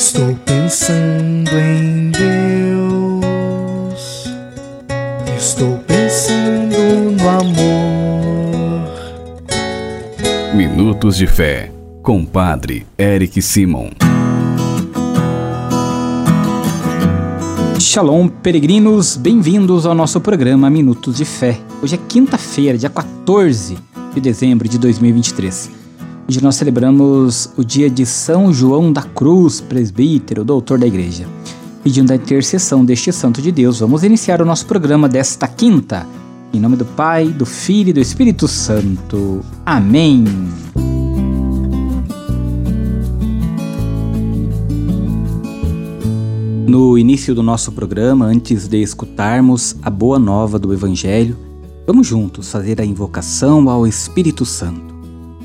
Estou pensando em Deus. Estou pensando no amor. Minutos de Fé, com Padre Eric Simon. Shalom, peregrinos, bem-vindos ao nosso programa Minutos de Fé. Hoje é quinta-feira, dia 14 de dezembro de 2023. Hoje nós celebramos o dia de São João da Cruz, presbítero, doutor da igreja. Pedindo a intercessão deste santo de Deus, vamos iniciar o nosso programa desta quinta. Em nome do Pai, do Filho e do Espírito Santo. Amém. No início do nosso programa, antes de escutarmos a boa nova do Evangelho, vamos juntos fazer a invocação ao Espírito Santo.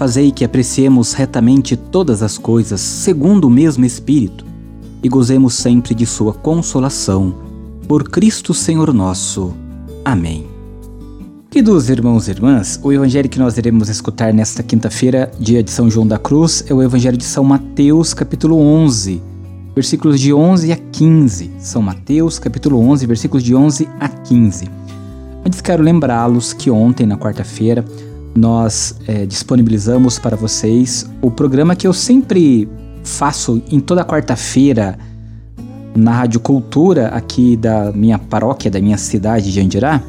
Fazei que apreciemos retamente todas as coisas segundo o mesmo Espírito e gozemos sempre de Sua consolação. Por Cristo Senhor nosso. Amém. Queridos irmãos e irmãs, o evangelho que nós iremos escutar nesta quinta-feira, dia de São João da Cruz, é o evangelho de São Mateus, capítulo 11, versículos de 11 a 15. São Mateus, capítulo 11, versículos de 11 a 15. Antes quero lembrá-los que ontem, na quarta-feira, nós é, disponibilizamos para vocês o programa que eu sempre faço em toda quarta-feira na Rádio Cultura aqui da minha paróquia, da minha cidade de Andirá.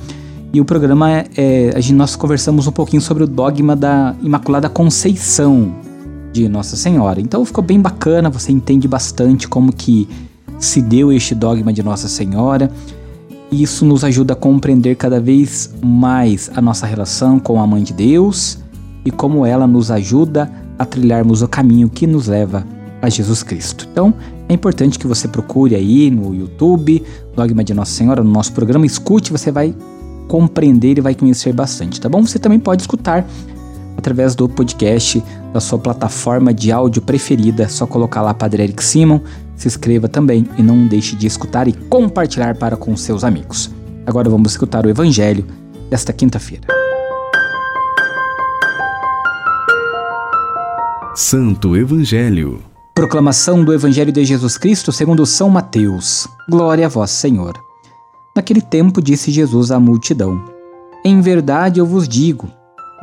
E o programa é, é a gente, nós conversamos um pouquinho sobre o dogma da Imaculada Conceição de Nossa Senhora. Então ficou bem bacana, você entende bastante como que se deu este dogma de Nossa Senhora e isso nos ajuda a compreender cada vez mais a nossa relação com a Mãe de Deus e como ela nos ajuda a trilharmos o caminho que nos leva a Jesus Cristo. Então, é importante que você procure aí no YouTube, Dogma de Nossa Senhora, no nosso programa, escute, você vai compreender e vai conhecer bastante, tá bom? Você também pode escutar através do podcast da sua plataforma de áudio preferida, é só colocar lá Padre Eric Simon se inscreva também e não deixe de escutar e compartilhar para com seus amigos. Agora vamos escutar o Evangelho desta quinta-feira. Santo Evangelho. Proclamação do Evangelho de Jesus Cristo segundo São Mateus. Glória a vós, Senhor. Naquele tempo disse Jesus à multidão: Em verdade eu vos digo,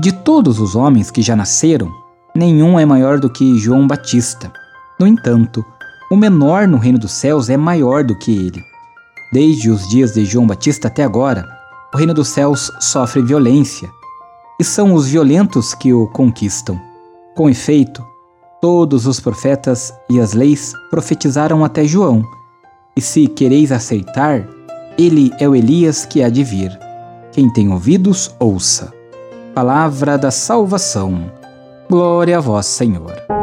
de todos os homens que já nasceram, nenhum é maior do que João Batista. No entanto, o menor no reino dos céus é maior do que ele. Desde os dias de João Batista até agora, o reino dos céus sofre violência, e são os violentos que o conquistam. Com efeito, todos os profetas e as leis profetizaram até João, e se quereis aceitar, ele é o Elias que há de vir. Quem tem ouvidos, ouça. Palavra da salvação. Glória a vós, Senhor.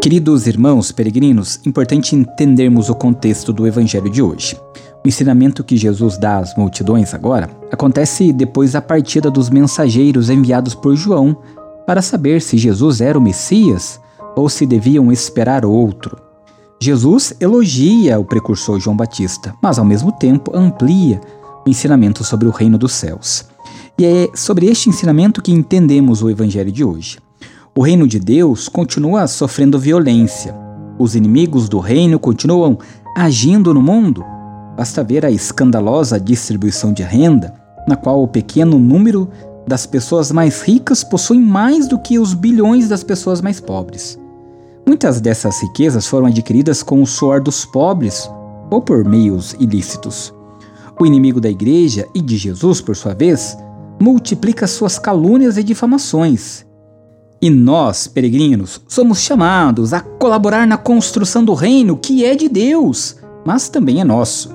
Queridos irmãos peregrinos, importante entendermos o contexto do evangelho de hoje. O ensinamento que Jesus dá às multidões agora acontece depois da partida dos mensageiros enviados por João para saber se Jesus era o Messias ou se deviam esperar outro. Jesus elogia o precursor João Batista, mas ao mesmo tempo amplia o ensinamento sobre o reino dos céus. E é sobre este ensinamento que entendemos o evangelho de hoje. O reino de Deus continua sofrendo violência. Os inimigos do reino continuam agindo no mundo. Basta ver a escandalosa distribuição de renda, na qual o pequeno número das pessoas mais ricas possuem mais do que os bilhões das pessoas mais pobres. Muitas dessas riquezas foram adquiridas com o suor dos pobres ou por meios ilícitos. O inimigo da igreja e de Jesus, por sua vez, multiplica suas calúnias e difamações e nós, peregrinos, somos chamados a colaborar na construção do reino que é de Deus, mas também é nosso.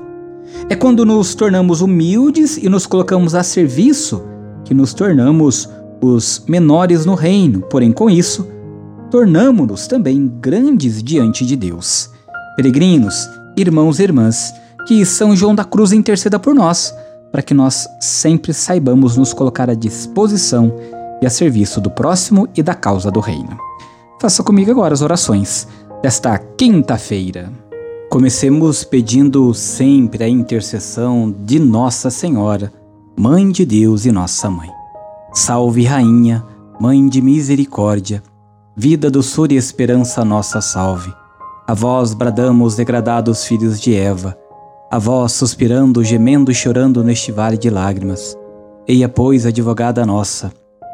É quando nos tornamos humildes e nos colocamos a serviço que nos tornamos os menores no reino, porém, com isso, tornamo-nos também grandes diante de Deus. Peregrinos, irmãos e irmãs, que São João da Cruz interceda por nós, para que nós sempre saibamos nos colocar à disposição a serviço do próximo e da causa do reino. Faça comigo agora as orações desta quinta-feira. Comecemos pedindo sempre a intercessão de Nossa Senhora, Mãe de Deus e Nossa Mãe. Salve, Rainha, Mãe de Misericórdia, vida, doçura e esperança, nossa salve. A vós bradamos, degradados filhos de Eva, a vós suspirando, gemendo e chorando neste vale de lágrimas. Eia, pois, advogada nossa,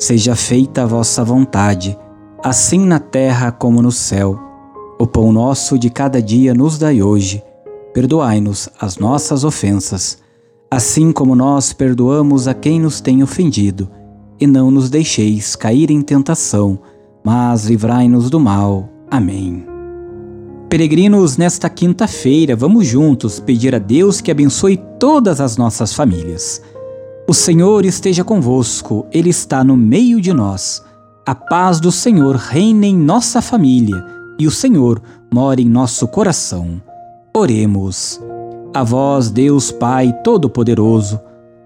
Seja feita a vossa vontade, assim na terra como no céu. O pão nosso de cada dia nos dai hoje. Perdoai-nos as nossas ofensas, assim como nós perdoamos a quem nos tem ofendido. E não nos deixeis cair em tentação, mas livrai-nos do mal. Amém. Peregrinos, nesta quinta-feira, vamos juntos pedir a Deus que abençoe todas as nossas famílias. O Senhor esteja convosco, Ele está no meio de nós. A paz do Senhor reina em nossa família e o Senhor mora em nosso coração. Oremos. A vós, Deus Pai Todo-Poderoso,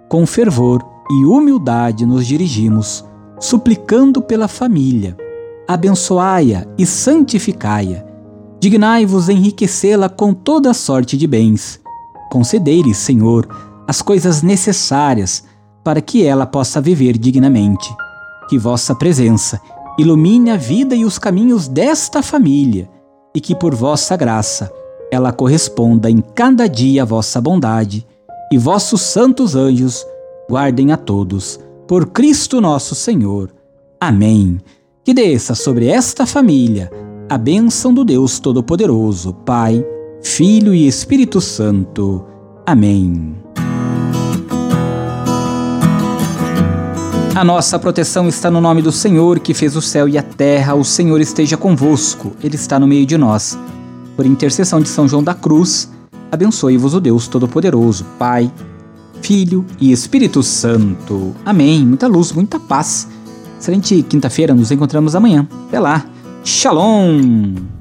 com fervor e humildade nos dirigimos, suplicando pela família. Abençoai-a e santificai-a. Dignai-vos enriquecê-la com toda sorte de bens. Concedei-lhe, Senhor, as coisas necessárias para que ela possa viver dignamente. Que vossa presença ilumine a vida e os caminhos desta família e que por vossa graça ela corresponda em cada dia à vossa bondade e vossos santos anjos guardem a todos. Por Cristo nosso Senhor. Amém. Que desça sobre esta família a bênção do Deus Todo-Poderoso, Pai, Filho e Espírito Santo. Amém. A nossa proteção está no nome do Senhor, que fez o céu e a terra. O Senhor esteja convosco, Ele está no meio de nós. Por intercessão de São João da Cruz, abençoe-vos o Deus Todo-Poderoso, Pai, Filho e Espírito Santo. Amém. Muita luz, muita paz. Excelente quinta-feira, nos encontramos amanhã. Até lá. Shalom!